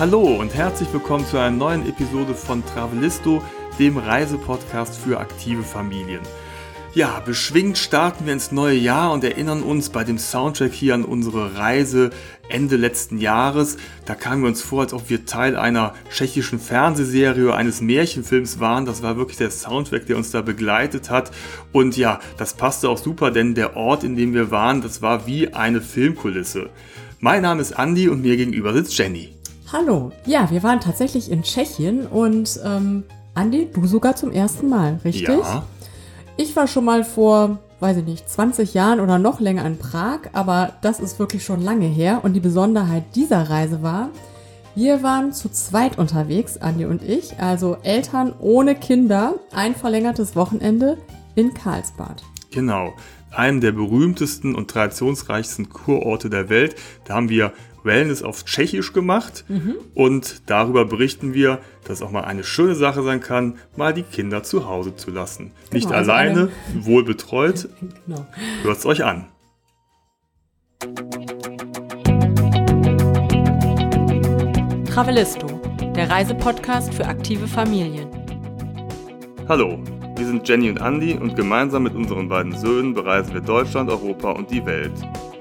Hallo und herzlich willkommen zu einer neuen Episode von Travelisto, dem Reisepodcast für aktive Familien. Ja, beschwingt starten wir ins neue Jahr und erinnern uns bei dem Soundtrack hier an unsere Reise Ende letzten Jahres. Da kamen wir uns vor, als ob wir Teil einer tschechischen Fernsehserie, eines Märchenfilms waren. Das war wirklich der Soundtrack, der uns da begleitet hat. Und ja, das passte auch super, denn der Ort, in dem wir waren, das war wie eine Filmkulisse. Mein Name ist Andy und mir gegenüber sitzt Jenny. Hallo. Ja, wir waren tatsächlich in Tschechien und ähm, Andi, du sogar zum ersten Mal, richtig? Ja. Ich war schon mal vor, weiß ich nicht, 20 Jahren oder noch länger in Prag, aber das ist wirklich schon lange her. Und die Besonderheit dieser Reise war, wir waren zu zweit unterwegs, Andi und ich, also Eltern ohne Kinder, ein verlängertes Wochenende in Karlsbad. Genau, einem der berühmtesten und traditionsreichsten Kurorte der Welt. Da haben wir Wellness auf Tschechisch gemacht mhm. und darüber berichten wir, dass es auch mal eine schöne Sache sein kann, mal die Kinder zu Hause zu lassen. Genau, Nicht also alleine, wohl betreut. genau. Hört es euch an. Travelisto, der Reisepodcast für aktive Familien. Hallo, wir sind Jenny und Andy und gemeinsam mit unseren beiden Söhnen bereisen wir Deutschland, Europa und die Welt.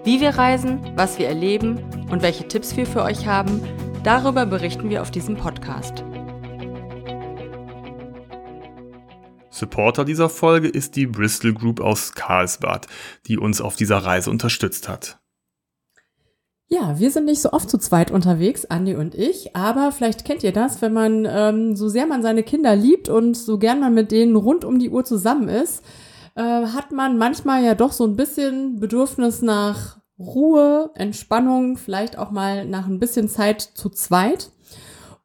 Wie wir reisen, was wir erleben und welche Tipps wir für euch haben, darüber berichten wir auf diesem Podcast. Supporter dieser Folge ist die Bristol Group aus Karlsbad, die uns auf dieser Reise unterstützt hat. Ja, wir sind nicht so oft zu zweit unterwegs, Andi und ich, aber vielleicht kennt ihr das, wenn man ähm, so sehr man seine Kinder liebt und so gern man mit denen rund um die Uhr zusammen ist, äh, hat man manchmal ja doch so ein bisschen Bedürfnis nach Ruhe, Entspannung, vielleicht auch mal nach ein bisschen Zeit zu zweit.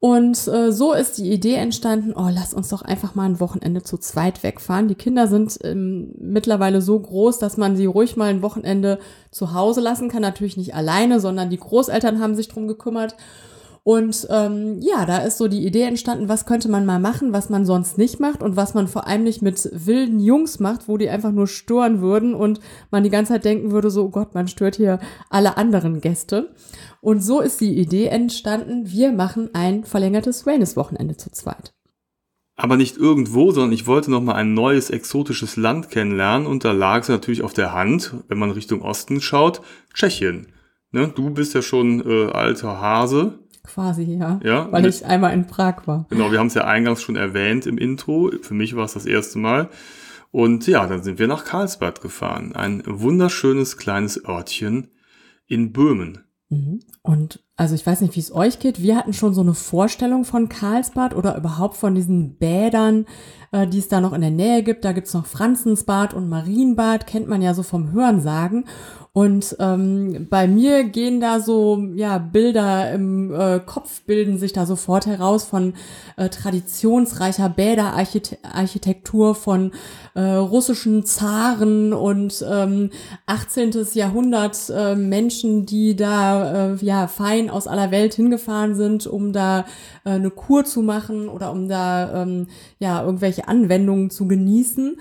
Und äh, so ist die Idee entstanden, oh, lass uns doch einfach mal ein Wochenende zu zweit wegfahren. Die Kinder sind ähm, mittlerweile so groß, dass man sie ruhig mal ein Wochenende zu Hause lassen kann. Natürlich nicht alleine, sondern die Großeltern haben sich drum gekümmert. Und ähm, ja, da ist so die Idee entstanden, was könnte man mal machen, was man sonst nicht macht und was man vor allem nicht mit wilden Jungs macht, wo die einfach nur stören würden und man die ganze Zeit denken würde, so oh Gott, man stört hier alle anderen Gäste. Und so ist die Idee entstanden, wir machen ein verlängertes Wellness-Wochenende zu zweit. Aber nicht irgendwo, sondern ich wollte noch mal ein neues exotisches Land kennenlernen und da lag es natürlich auf der Hand, wenn man Richtung Osten schaut, Tschechien. Ne, du bist ja schon äh, alter Hase Quasi, ja. Ja. Weil ich einmal in Prag war. Genau, wir haben es ja eingangs schon erwähnt im Intro. Für mich war es das erste Mal. Und ja, dann sind wir nach Karlsbad gefahren. Ein wunderschönes kleines Örtchen in Böhmen. Mhm. Und also ich weiß nicht, wie es euch geht. Wir hatten schon so eine Vorstellung von Karlsbad oder überhaupt von diesen Bädern, äh, die es da noch in der Nähe gibt. Da gibt's noch Franzensbad und Marienbad, kennt man ja so vom Hörensagen. Und ähm, bei mir gehen da so ja Bilder im äh, Kopf bilden sich da sofort heraus von äh, traditionsreicher Bäderarchitektur von äh, russischen Zaren und ähm, 18. Jahrhundert äh, Menschen, die da äh, ja fein aus aller Welt hingefahren sind, um da äh, eine Kur zu machen oder um da ähm, ja irgendwelche Anwendungen zu genießen.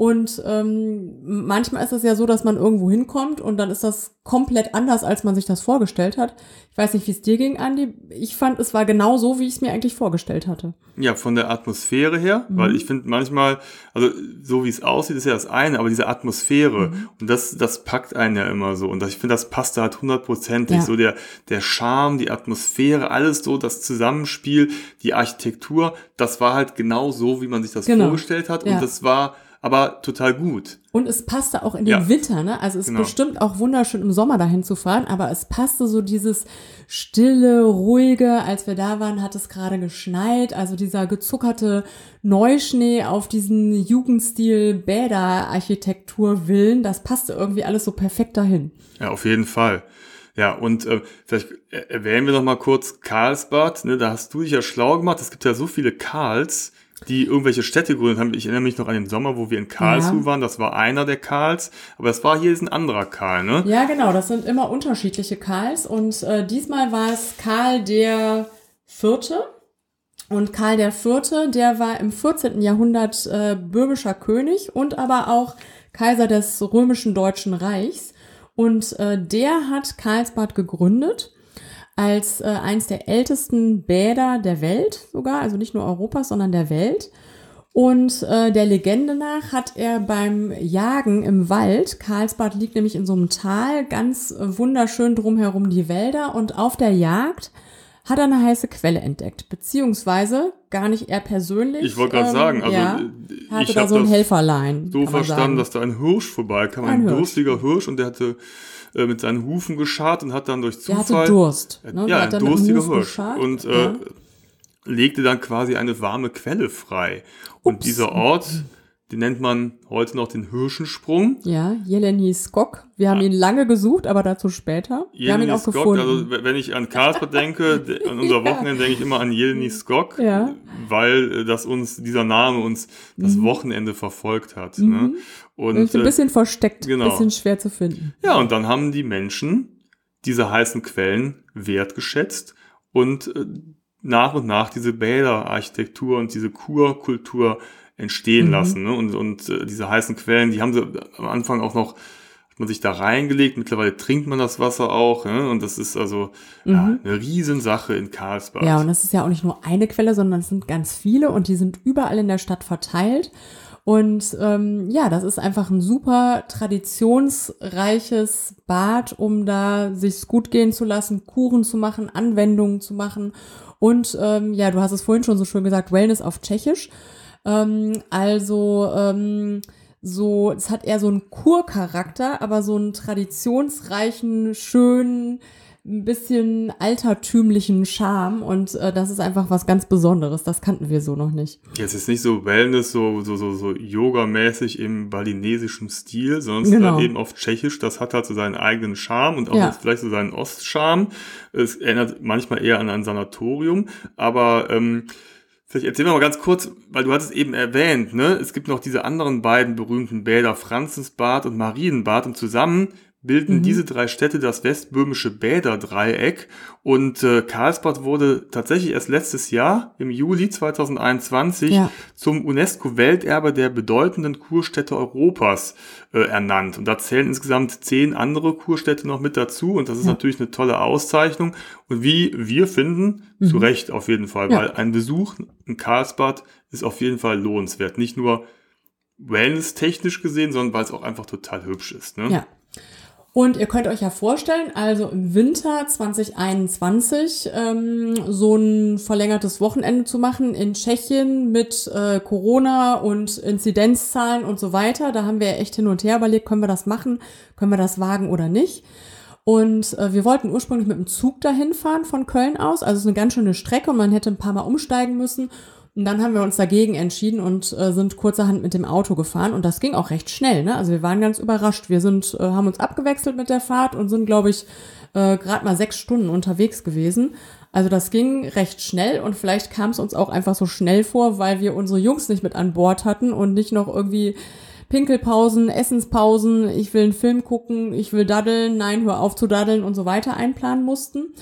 Und ähm, manchmal ist es ja so, dass man irgendwo hinkommt und dann ist das komplett anders, als man sich das vorgestellt hat. Ich weiß nicht, wie es dir ging, Andi. Ich fand, es war genau so, wie ich es mir eigentlich vorgestellt hatte. Ja, von der Atmosphäre her, mhm. weil ich finde manchmal, also so wie es aussieht, ist ja das eine, aber diese Atmosphäre mhm. und das, das packt einen ja immer so und ich finde, das passt da halt hundertprozentig. Ja. So der, der Charme, die Atmosphäre, alles so, das Zusammenspiel, die Architektur, das war halt genau so, wie man sich das genau. vorgestellt hat ja. und das war aber total gut. Und es passte auch in den ja. Winter, ne? Also es ist genau. bestimmt auch wunderschön im Sommer dahin zu fahren, aber es passte so dieses stille, ruhige. Als wir da waren, hat es gerade geschneit, also dieser gezuckerte Neuschnee auf diesen Jugendstil Bäderarchitektur-Villen, das passte irgendwie alles so perfekt dahin. Ja, auf jeden Fall. Ja, und äh, vielleicht erwähnen wir noch mal kurz Karlsbad. Ne? Da hast du dich ja schlau gemacht. Es gibt ja so viele Karls die irgendwelche Städte gegründet haben. Ich erinnere mich noch an den Sommer, wo wir in Karlsruhe ja. waren. Das war einer der Karls, aber das war hier ein anderer Karl, ne? Ja, genau. Das sind immer unterschiedliche Karls und äh, diesmal war es Karl der Vierte. Und Karl der Vierte, der war im 14. Jahrhundert äh, böhmischer König und aber auch Kaiser des römischen Deutschen Reichs. Und äh, der hat Karlsbad gegründet als äh, eins der ältesten Bäder der Welt sogar, also nicht nur Europas, sondern der Welt. Und äh, der Legende nach hat er beim Jagen im Wald, Karlsbad liegt nämlich in so einem Tal, ganz äh, wunderschön drumherum die Wälder und auf der Jagd hat er eine heiße Quelle entdeckt, beziehungsweise gar nicht er persönlich. Ich wollte gerade ähm, sagen, also ja, äh, hatte ich da habe so ein Helferlein. so verstanden, dass da ein Hirsch vorbeikam, ein, Ein Hirsch. durstiger Hirsch und der hatte äh, mit seinen Hufen geschart und hat dann durch der Zufall hatte Durst. Äh, Ne? Ja, hat Huf Hirsch und äh, ja. legte dann quasi eine warme Quelle frei. Und Ups. dieser Ort, den nennt man heute noch den Hirschensprung. Ja, Jeleni Skok. Wir haben ihn lange gesucht, aber dazu später. Wir haben ihn Jeleni auch Skok, gefunden. also wenn ich an Karlsbad denke, de- an unser. Wochenende denke ich immer an Jeleni Skok, Ja. weil äh, das uns, dieser Name uns das Wochenende verfolgt hat. Ne? Mhm. Und ist ein äh, bisschen versteckt, ein genau. bisschen schwer zu finden. Ja, und dann haben die Menschen diese heißen Quellen wertgeschätzt und äh, nach und nach diese Bäderarchitektur und diese Kurkultur entstehen Mhm. lassen. Ne? Und, und äh, diese heißen Quellen, die haben sie am Anfang auch noch, hat man sich da reingelegt, mittlerweile trinkt man das Wasser auch. Ne? Und das ist also ja, eine Riesensache in Karlsbad. Mhm. Ja, und das ist ja auch nicht nur eine Quelle, sondern es sind ganz viele und die sind überall in der Stadt verteilt. Und ähm, ja, das ist einfach ein super traditionsreiches Bad, um da sich's gut gehen zu lassen, Kuren zu machen, Anwendungen zu machen. Und ähm, ja, du hast es vorhin schon so schön gesagt, Wellness auf Tschechisch. Ähm, also ähm, so, es hat eher so einen Kurcharakter, aber so einen traditionsreichen, schönen, ein bisschen altertümlichen Charme und äh, das ist einfach was ganz Besonderes. Das kannten wir so noch nicht. Jetzt ist nicht so Wellness, so, so, so, so Yoga-mäßig im balinesischen Stil, sondern Genau. ist halt eben auf Tschechisch. Das hat halt so seinen eigenen Charme und auch Ja. vielleicht so seinen Ostcharme. Es erinnert manchmal eher an ein Sanatorium, aber ähm, Vielleicht erzähl mir mal ganz kurz, weil du hattest eben erwähnt, ne, es gibt noch diese anderen beiden berühmten Bäder, Franzensbad und Marienbad und zusammen bilden Mhm. diese drei Städte das westböhmische Bäderdreieck und äh, Karlsbad wurde tatsächlich erst letztes Jahr im Juli 2021 Ja. zum UNESCO-Welterbe der bedeutenden Kurstädte Europas äh, ernannt. Und da zählen insgesamt zehn andere Kurstädte noch mit dazu. Und das ist Ja. natürlich eine tolle Auszeichnung. Und wie wir finden, zu Mhm. Recht auf jeden Fall, Ja. weil ein Besuch in Karlsbad ist auf jeden Fall lohnenswert. Nicht nur wellness-technisch gesehen, sondern weil es auch einfach total hübsch ist. Ne? Ja. Und ihr könnt euch ja vorstellen, also im Winter 2021 ähm, so ein verlängertes Wochenende zu machen in Tschechien mit äh, Corona und Inzidenzzahlen und so weiter. Da haben wir echt hin und her überlegt, können wir das machen, können wir das wagen oder nicht. Und äh, wir wollten ursprünglich mit dem Zug dahin fahren von Köln aus. Also es ist eine ganz schöne Strecke und man hätte ein paar Mal umsteigen müssen. Und dann haben wir uns dagegen entschieden und äh, sind kurzerhand mit dem Auto gefahren. Und das ging auch recht schnell. Ne? Also wir waren ganz überrascht. Wir sind, äh, haben uns abgewechselt mit der Fahrt und sind, glaube ich, äh, gerade mal sechs Stunden unterwegs gewesen. Also das ging recht schnell und vielleicht kam es uns auch einfach so schnell vor, weil wir unsere Jungs nicht mit an Bord hatten und nicht noch irgendwie Pinkelpausen, Essenspausen, ich will einen Film gucken, ich will daddeln, nein, hör auf zu daddeln und so weiter einplanen mussten.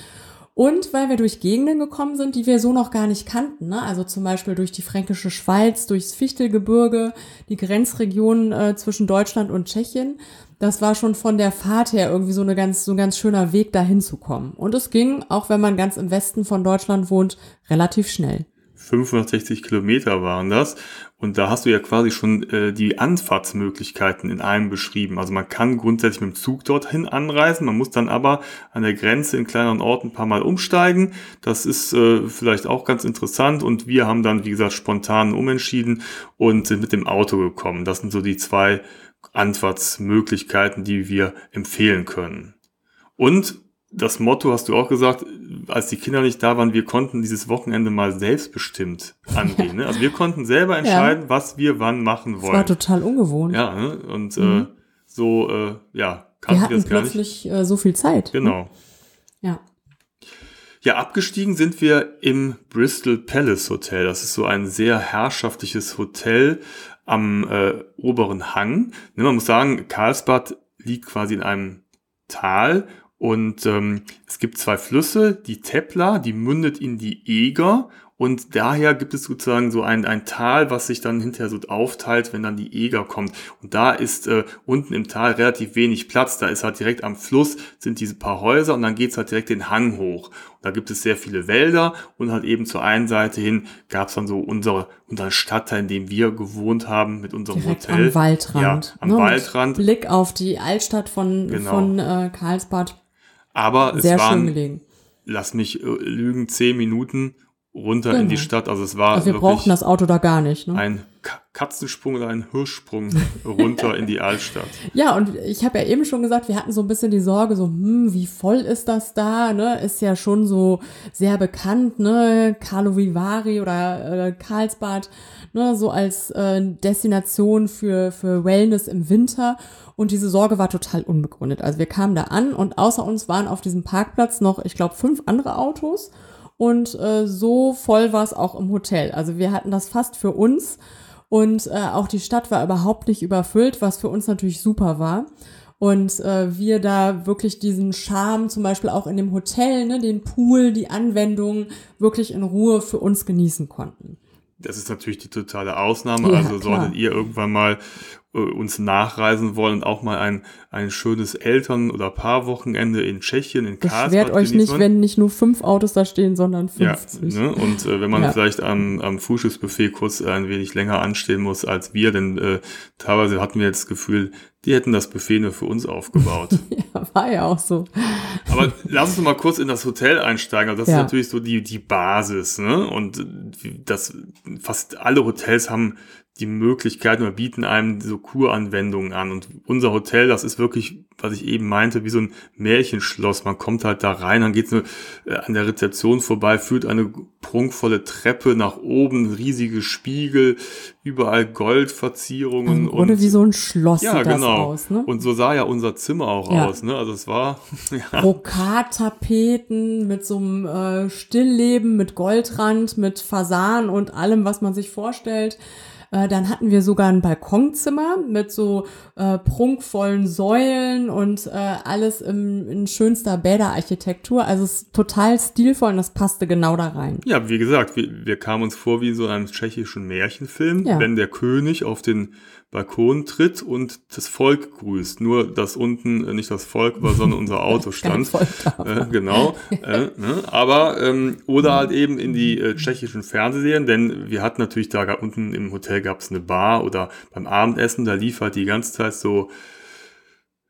Und weil wir durch Gegenden gekommen sind, die wir so noch gar nicht kannten. Ne? Also zum Beispiel durch die Fränkische Schweiz, durchs Fichtelgebirge, die Grenzregion äh, zwischen Deutschland und Tschechien. Das war schon von der Fahrt her irgendwie so, eine ganz, so ein ganz schöner Weg, dahin zu kommen. Und es ging, auch wenn man ganz im Westen von Deutschland wohnt, relativ schnell. 560 Kilometer waren das. Und da hast du ja quasi schon äh, die Anfahrtsmöglichkeiten in einem beschrieben. Also man kann grundsätzlich mit dem Zug dorthin anreisen, man muss dann aber an der Grenze in kleineren Orten ein paar Mal umsteigen. Das ist äh, vielleicht auch ganz interessant. Und wir haben dann, wie gesagt, spontan umentschieden und sind mit dem Auto gekommen. Das sind so die zwei Anfahrtsmöglichkeiten, die wir empfehlen können. Und das Motto hast du auch gesagt, als die Kinder nicht da waren, wir konnten dieses Wochenende mal selbstbestimmt angehen. Ne? Also wir konnten selber entscheiden, was wir wann machen Das war wollen. total ungewohnt. Ja, ne? und äh, Mhm. so, äh, ja, wir kannten wir hatten das gar nicht. plötzlich äh, so viel Zeit. Genau. Ja. Ja, abgestiegen sind wir im Bristol Palace Hotel. Das ist so ein sehr herrschaftliches Hotel am äh, oberen Hang. Ne, man muss sagen, Karlsbad liegt quasi in einem Tal und ähm, es gibt zwei Flüsse, die Tepla, die mündet in die Eger Und daher gibt es sozusagen so ein, ein Tal, was sich dann hinterher so aufteilt, wenn dann die Eger kommt. Und da ist äh, unten im Tal relativ wenig Platz. Da ist halt direkt am Fluss sind diese paar Häuser und dann geht's halt direkt den Hang hoch. Und da gibt es sehr viele Wälder und halt eben zur einen Seite hin gab's dann so unsere, unseren Stadtteil, in dem wir gewohnt haben mit unserem Direkt Hotel. am Waldrand. Ja, am ne, Waldrand. Blick auf die Altstadt von, Genau. von äh, Karlsbad. Aber es Sehr schön waren, gelegen. lass mich äh, lügen, zehn Minuten runter in Genau. die Stadt. Also es war Also wir wirklich brauchten das Auto da gar nicht. Ne? ein Ka- Katzensprung oder ein Hirschsprung runter in die Altstadt. Ja, und ich habe ja eben schon gesagt, wir hatten so ein bisschen die Sorge, so, hm, wie voll ist das da? Ne? Ist ja schon so sehr bekannt, ne? Carlo Vivari oder äh, Karlsbad, ne? so als äh, Destination für, für Wellness im Winter. Und diese Sorge war total unbegründet. Also wir kamen da an und außer uns waren auf diesem Parkplatz noch, ich glaube, fünf andere Autos. Und äh, so voll war es auch im Hotel. Also wir hatten das fast für uns. Und äh, auch die Stadt war überhaupt nicht überfüllt, was für uns natürlich super war. Und äh, wir da wirklich diesen Charme, zum Beispiel auch in dem Hotel, ne, den Pool, die Anwendungen wirklich in Ruhe für uns genießen konnten. Das ist natürlich die totale Ausnahme. Ja, also klar. solltet ihr irgendwann mal äh, uns nachreisen wollen und auch mal ein, ein schönes Eltern- oder Paarwochenende in Tschechien, in Karlsbad Beschwert euch nicht, wenn nicht nur fünf Autos da stehen, sondern 50. Ja, ne? und äh, wenn man Ja. vielleicht am, am Frühstücksbuffet kurz ein wenig länger anstehen muss als wir, denn äh, teilweise hatten wir jetzt das Gefühl, die hätten das Buffet nur für uns aufgebaut. Ja, war ja auch so. Aber lass uns mal kurz in das Hotel einsteigen. Also das Ja. ist natürlich so die, die Basis, ne? Und das fast alle Hotels haben die Möglichkeit oder bieten einem so Kuranwendungen an. Und unser Hotel, das ist wirklich, was ich eben meinte, wie so ein Märchenschloss. Man kommt halt da rein, dann geht's äh, an der Rezeption vorbei, führt eine prunkvolle Treppe nach oben, riesige Spiegel, überall Goldverzierungen. Im Grunde und wie so ein Schloss ja, sieht genau. aus. Ne? Und so sah ja unser Zimmer auch Ja. aus. Ne? Also es war ja, Brokattapeten mit so einem äh, Stillleben, mit Goldrand, mit Fasan und allem, was man sich vorstellt. Äh, dann hatten wir sogar ein Balkonzimmer mit so äh, prunkvollen Säulen und äh, alles im, in schönster Bäderarchitektur. Also es ist total stilvoll und das passte genau da rein. Ja, wie gesagt, wir, wir kamen uns vor wie in so einem tschechischen Märchenfilm, Ja. wenn der König auf den Balkon tritt und das Volk grüßt. Nur, dass unten äh, nicht das Volk war, sondern unser Auto stand. Äh, genau. äh, ne? Aber, ähm, oder halt eben in die äh, tschechischen Fernsehserien, denn wir hatten natürlich da unten im Hotel gab es eine Bar oder beim Abendessen, da lief halt die ganze Zeit so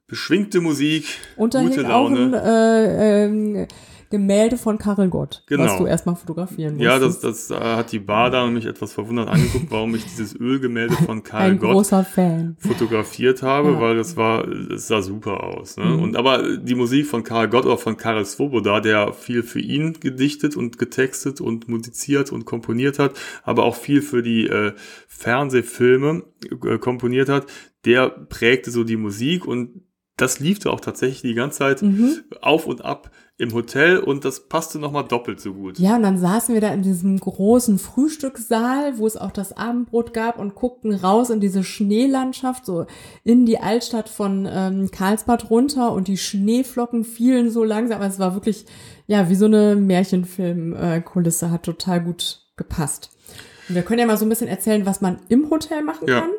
beschwingte Musik, Und da gute hing auch Laune. ein äh, ähm, Gemälde von Karel Gott, was Genau. du erstmal fotografieren musst. Ja, das, das äh, hat die Bar da mich etwas verwundert angeguckt, warum ich dieses Ölgemälde von Karl ein Gott fotografiert habe, Ja. Mhm. weil das war, es sah super aus. Ne? Und aber die Musik von Karl Gott oder von Karel Svoboda, der viel für ihn gedichtet und getextet und musiziert und komponiert hat, aber auch viel für die äh, Fernsehfilme äh, komponiert hat, der prägte so die Musik und das lief da auch tatsächlich die ganze Zeit Mhm. auf und ab im Hotel und das passte nochmal doppelt so gut. Ja, und dann saßen wir da in diesem großen Frühstückssaal, wo es auch das Abendbrot gab und guckten raus in diese Schneelandschaft, so in die Altstadt von ähm, Karlsbad runter und die Schneeflocken fielen so langsam. Aber es war wirklich, ja, wie so eine Märchenfilm-Kulisse, hat total gut gepasst. Und wir können ja mal so ein bisschen erzählen, was man im Hotel machen Ja. kann.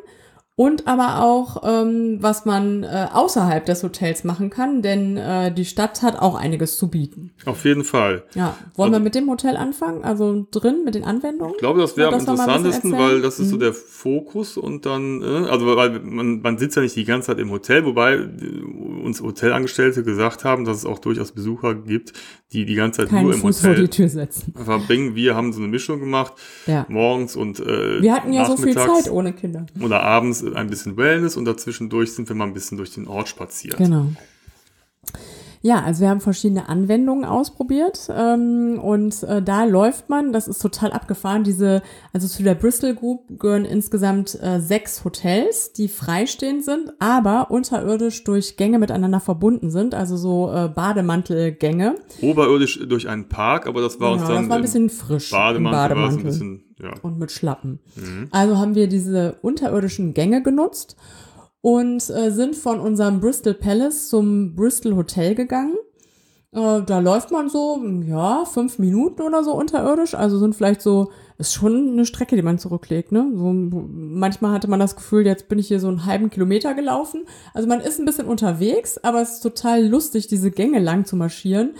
Und aber auch, ähm, was man äh, außerhalb des Hotels machen kann, denn äh, die Stadt hat auch einiges zu bieten. Auf jeden Fall. Ja, wollen Also- wir mit dem Hotel anfangen? Also drin mit den Anwendungen? Ich glaube, das wäre am interessantesten, weil das ist so Mhm. der Fokus und dann, äh, also weil man, man sitzt ja nicht die ganze Zeit im Hotel, wobei uns Hotelangestellte gesagt haben, dass es auch durchaus Besucher gibt, die die ganze Zeit Keinen nur im Fuß vor die Hotel Tür setzen. verbringen. Wir haben so eine Mischung gemacht, Ja. morgens und äh, Wir hatten ja so viel Zeit ohne Kinder. oder abends ein bisschen Wellness und dazwischendurch sind wir mal ein bisschen durch den Ort spaziert. Genau. Ja, also wir haben verschiedene Anwendungen ausprobiert ähm, und äh, da läuft man, das ist total abgefahren, diese, also zu der Bristol Group gehören insgesamt äh, sechs Hotels, die freistehend sind, aber unterirdisch durch Gänge miteinander verbunden sind, also so äh, Bademantelgänge. Oberirdisch durch einen Park, aber das war uns Genau, dann das war ein bisschen frisch. im Bademantel, war es ein Bademantel. bisschen, ja. und mit Schlappen. Also haben wir diese unterirdischen Gänge genutzt und äh, sind von unserem Bristol Palace zum Bristol Hotel gegangen. Äh, da läuft man so, ja, fünf Minuten oder so unterirdisch. Also sind vielleicht so, ist schon eine Strecke, die man zurücklegt. Ne? So, manchmal hatte man das Gefühl, jetzt bin ich hier so einen halben Kilometer gelaufen. Also man ist ein bisschen unterwegs, aber es ist total lustig, diese Gänge lang zu marschieren.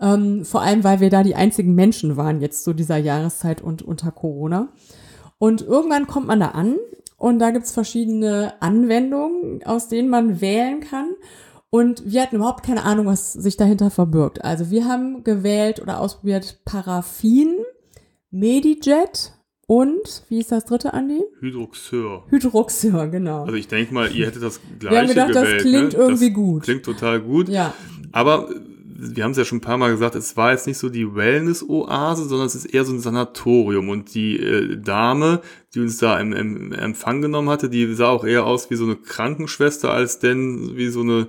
Ähm, vor allem, weil wir da die einzigen Menschen waren jetzt zu dieser Jahreszeit und unter Corona. Und irgendwann kommt man da an und da gibt's verschiedene Anwendungen, aus denen man wählen kann. Und wir hatten überhaupt keine Ahnung, was sich dahinter verbirgt. Also wir haben gewählt oder ausprobiert Paraffin, Medijet und, wie ist das dritte, Andi? Hydroxeur. Hydroxeur, genau. Also ich denke mal, ihr hättet das gleiche wir haben gedacht, gewählt. das klingt ne? irgendwie das gut. Klingt total gut. Ja, Aber wir haben es ja schon ein paar Mal gesagt, es war jetzt nicht so die Wellness-Oase, sondern es ist eher so ein Sanatorium. Und die äh, Dame, die uns da im, im Empfang genommen hatte, die sah auch eher aus wie so eine Krankenschwester, als denn wie so eine,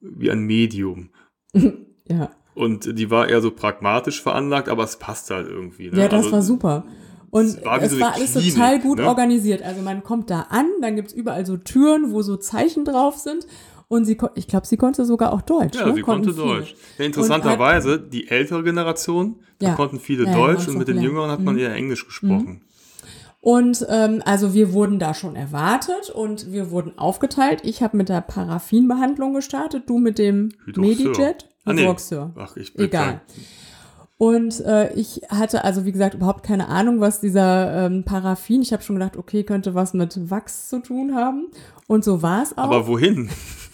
wie ein Medium. ja. Und die war eher so pragmatisch veranlagt, aber es passt halt irgendwie. Ne? Ja, das Also, war super. Und es war es so war alles Klinik, total gut ne? organisiert. Also man kommt da an, dann gibt's überall so Türen, wo so Zeichen drauf sind. Und sie, ich glaube, sie konnte sogar auch Deutsch. Ja, ne? sie Konnten konnte viele. Deutsch. Ja, interessanterweise, die ältere Generation, da Ja. konnten viele Ja, Deutsch und mit den. Jüngeren hat Mhm. man eher Englisch gesprochen. Und ähm, also wir wurden da schon erwartet und wir wurden aufgeteilt. Ich habe mit der Paraffinbehandlung gestartet, du mit dem. Medijet. Ah, nee. Ach, ich bin Egal. Und äh, ich hatte also, wie gesagt, überhaupt keine Ahnung, was dieser ähm, Paraffin, ich habe schon gedacht, okay, könnte was mit Wachs zu tun haben. Und so war es auch. Aber wohin?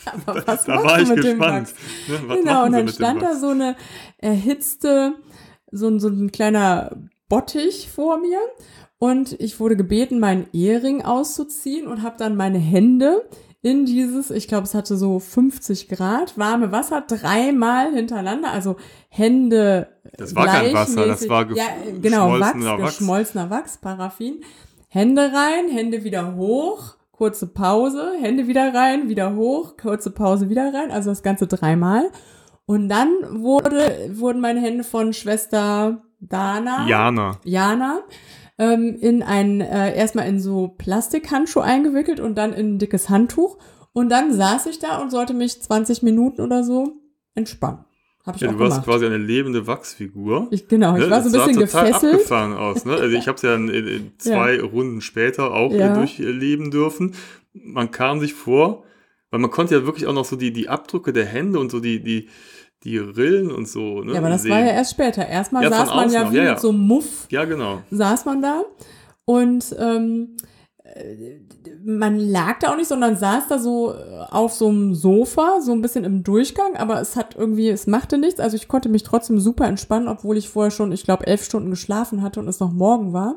Aber was Da machst war du ich mit dem gespannt. Wachs? Ne, Genau, und dann dem stand da Wachs? so eine erhitzte, so, ein- so ein kleiner Bottich vor mir. Und ich wurde gebeten, meinen Ehering auszuziehen und habe dann meine Hände in dieses, ich glaube, es hatte so 50 Grad warme Wasser dreimal hintereinander, also Hände Das war kein Wasser, das war ge- ja, genau, Wachs, geschmolzener Wachs. geschmolzener Wachs, Paraffin. Hände rein, Hände wieder hoch, kurze Pause, Hände wieder rein, wieder hoch, kurze Pause wieder rein, also das Ganze dreimal. Und dann wurde, wurden meine Hände von Schwester Dana, Jana. Jana, ähm, in ein, äh, erstmal in so Plastikhandschuh eingewickelt und dann in ein dickes Handtuch. Und dann saß ich da und sollte mich 20 Minuten oder so entspannen. Hab ich Ja, auch du warst gemacht. quasi eine lebende Wachsfigur. Ich, genau, ich Ne, war so ein bisschen sah total gefesselt. abgefahren aus. Ne? Also ich habe es ja in, in, zwei Runden später auch Ja. äh, durchleben dürfen. Man kam sich vor, weil man konnte ja wirklich auch noch so die, die Abdrücke der Hände und so die, die, die Rillen und so ne, Ja, aber das sehen. war ja erst später. Erstmal Ja, saß man ja noch, wie ja, ja. mit so einem Muff, Ja, genau. saß man da und ähm, äh, man lag da auch nicht, sondern saß da so äh, auf so einem Sofa, so ein bisschen im Durchgang, aber es hat irgendwie, es machte nichts. Also ich konnte mich trotzdem super entspannen, obwohl ich vorher schon, ich glaube, elf Stunden geschlafen hatte und es noch morgen war.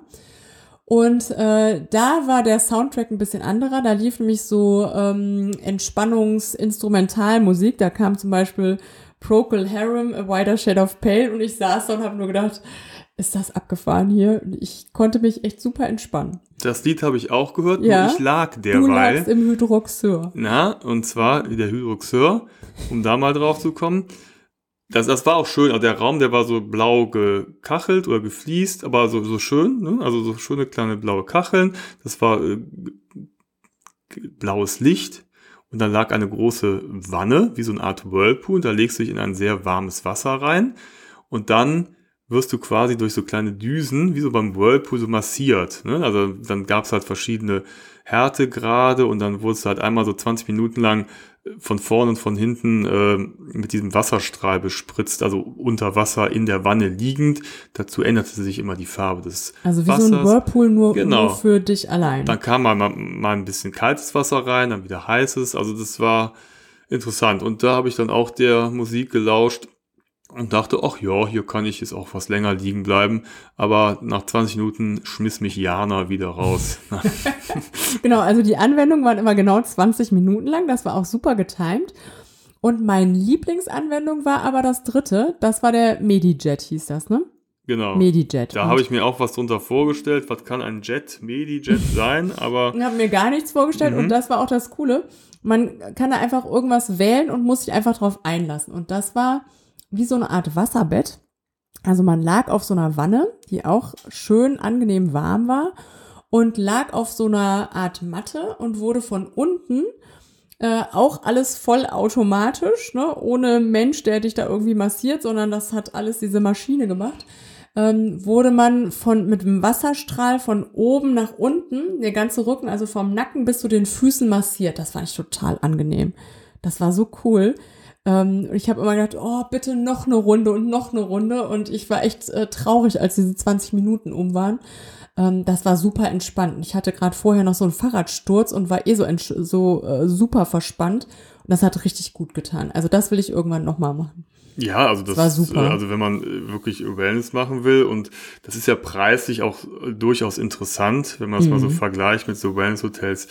Und äh, da war der Soundtrack ein bisschen anderer. Da lief nämlich so ähm, Entspannungs-Instrumentalmusik. Da kam zum Beispiel Procol Harum, A Wider Shade of Pale und ich saß da und habe nur gedacht, ist das abgefahren hier? Ich konnte mich echt super entspannen. Das Lied habe ich auch gehört, Ja. ich lag Du derweil. lagst im Hydroxeur. Na, und zwar der Hydroxeur, um da mal drauf zu kommen. Das, das war auch schön. Also der Raum, der war so blau gekachelt oder gefliest, aber so, so schön, ne? Also so schöne kleine blaue Kacheln. Das war äh, blaues Licht. Und dann lag eine große Wanne, wie so eine Art Whirlpool. Da legst du dich in ein sehr warmes Wasser rein. Und dann wirst du quasi durch so kleine Düsen, wie so beim Whirlpool, so massiert. Ne? Also dann gab es halt verschiedene Härtegrade und dann wurdest du halt einmal so 20 Minuten lang äh, von vorne und von hinten äh, mit diesem Wasserstrahl bespritzt, also unter Wasser in der Wanne liegend. Dazu änderte sich immer die Farbe des Also wie Wassers. so ein Whirlpool nur, Genau. nur für dich allein. Dann kam mal, mal, mal ein bisschen kaltes Wasser rein, dann wieder heißes. Also das war interessant. Und da habe ich dann auch der Musik gelauscht und dachte, ach ja, hier kann ich jetzt auch was länger liegen bleiben. Aber nach 20 Minuten schmiss mich Jana wieder raus. Genau, also die Anwendungen waren immer genau 20 Minuten lang. Das war auch super getimed. Und meine Lieblingsanwendung war aber das dritte. Das war der Medijet, hieß das, ne? genau. Medijet. Da habe ich mir auch was drunter vorgestellt. Was kann ein Jet, Medijet sein? Aber Ich habe mir gar nichts vorgestellt Mhm. und das war auch das Coole. Man kann da einfach irgendwas wählen und muss sich einfach drauf einlassen. Und das war wie so eine Art Wasserbett. Also man lag auf so einer Wanne, die auch schön angenehm warm war und lag auf so einer Art Matte und wurde von unten Äh, auch alles voll automatisch, ne? ohne Mensch, der dich da irgendwie massiert, sondern das hat alles diese Maschine gemacht. Ähm, wurde man von mit dem Wasserstrahl von oben nach unten, der ganze Rücken, also vom Nacken bis zu den Füßen massiert. Das fand ich total angenehm. Das war so cool. Ähm, ich habe immer gedacht, oh, bitte noch eine Runde und noch eine Runde. Und ich war echt äh, traurig, als diese 20 Minuten um waren. Ähm, das war super entspannt. Ich hatte gerade vorher noch so einen Fahrradsturz und war eh so, so äh, super verspannt. Und das hat richtig gut getan. Also das will ich irgendwann nochmal machen. Ja, also das, das war super. also wenn man äh, wirklich Wellness machen will und das ist ja preislich auch äh, durchaus interessant, wenn man es mhm. mal so mhm. vergleicht mit so Wellness-Hotels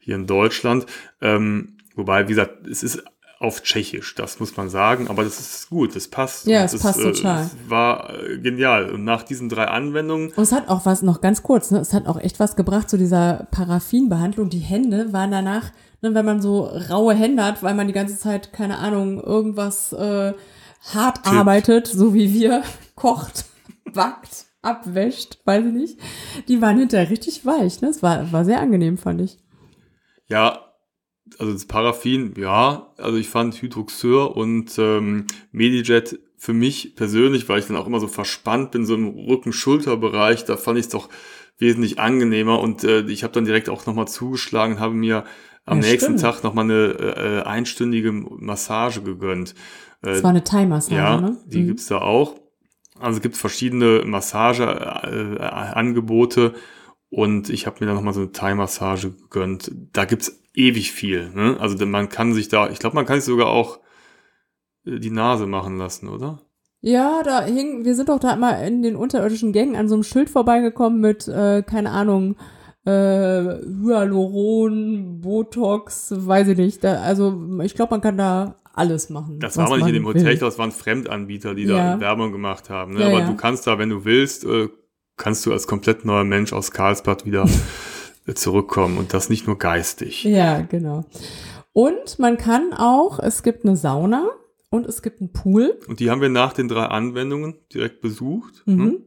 hier in Deutschland. Ähm, wobei, wie gesagt, es ist auf Tschechisch, das muss man sagen, aber das ist gut, das passt. Ja, es passt äh, total. Es war äh, genial. Und nach diesen drei Anwendungen. Und es hat auch was, noch ganz kurz, ne, es hat auch echt was gebracht zu dieser Paraffinbehandlung. Die Hände waren danach, ne, wenn man so raue Hände hat, weil man die ganze Zeit, keine Ahnung, irgendwas äh, hart Tipp. arbeitet, so wie wir, kocht, backt, abwäscht, weiß ich nicht. Die waren hinterher richtig weich, ne? Es war, war sehr angenehm, fand ich. Ja, also das Paraffin, ja, also ich fand Hydroxyr und ähm, Medijet für mich persönlich, weil ich dann auch immer so verspannt bin, so im Rücken-Schulter-Bereich, da fand ich es doch wesentlich angenehmer und äh, ich habe dann direkt auch nochmal zugeschlagen, habe mir am ja, nächsten stimmt. Tag nochmal eine äh, einstündige Massage gegönnt. Äh, das war eine Thai-Massage, ja, ne? die mhm. gibt's da auch. Also es gibt verschiedene Massageangebote äh, und ich habe mir dann nochmal so eine Thai-Massage gegönnt. Da gibt's ewig viel. Ne? Also man kann sich da, ich glaube, man kann sich sogar auch äh, die Nase machen lassen, oder? Ja, da hing, wir sind doch da immer in den unterirdischen Gängen an so einem Schild vorbeigekommen mit, äh, keine Ahnung, äh, Hyaluron, Botox, weiß ich nicht. Da, also ich glaube, man kann da alles machen. Das war mal nicht in dem Hotel, das waren Fremdanbieter, die ja. da Werbung gemacht haben. Ne? Ja, Aber ja. du kannst da, wenn du willst, äh, kannst du als komplett neuer Mensch aus Karlsbad wieder zurückkommen und das nicht nur geistig. Ja, genau. Und man kann auch, es gibt eine Sauna und es gibt einen Pool. Und die haben wir nach den drei Anwendungen direkt besucht. Mhm. Hm?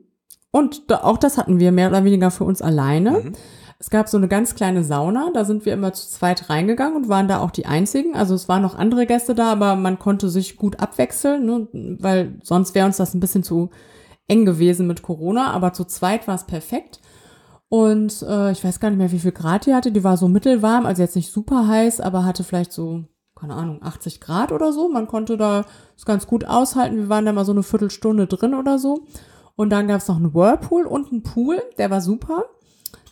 Und da, auch das hatten wir mehr oder weniger für uns alleine. Mhm. Es gab so eine ganz kleine Sauna, da sind wir immer zu zweit reingegangen und waren da auch die einzigen. Also es waren noch andere Gäste da, aber man konnte sich gut abwechseln, ne? weil sonst wäre uns das ein bisschen zu eng gewesen mit Corona. Aber zu zweit war es perfekt. Und äh, ich weiß gar nicht mehr, wie viel Grad die hatte. Die war so mittelwarm, also jetzt nicht super heiß, aber hatte vielleicht so, keine Ahnung, 80 Grad oder so. Man konnte da es ganz gut aushalten. Wir waren da mal so eine Viertelstunde drin oder so. Und dann gab es noch einen Whirlpool und einen Pool, der war super.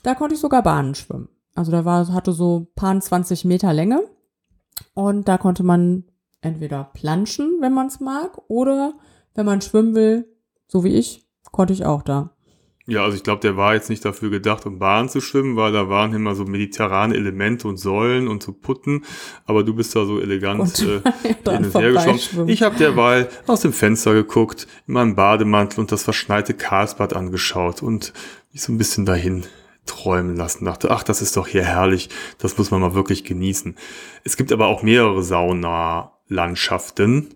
Da konnte ich sogar Bahnen schwimmen. Also da war, hatte so paar 20 Meter Länge. Und da konnte man entweder planschen, wenn man es mag, oder wenn man schwimmen will, so wie ich, konnte ich auch da. Ja, also ich glaube, der war jetzt nicht dafür gedacht, um Bahn zu schwimmen, weil da waren immer so mediterrane Elemente und Säulen und so Putten. Aber du bist da so elegant äh, hergeschwommen. Ich habe derweil aus dem Fenster geguckt, in meinem Bademantel und das verschneite Karlsbad angeschaut und mich so ein bisschen dahin träumen lassen. Dachte, ach, das ist doch hier herrlich. Das muss man mal wirklich genießen. Es gibt aber auch mehrere Saunalandschaften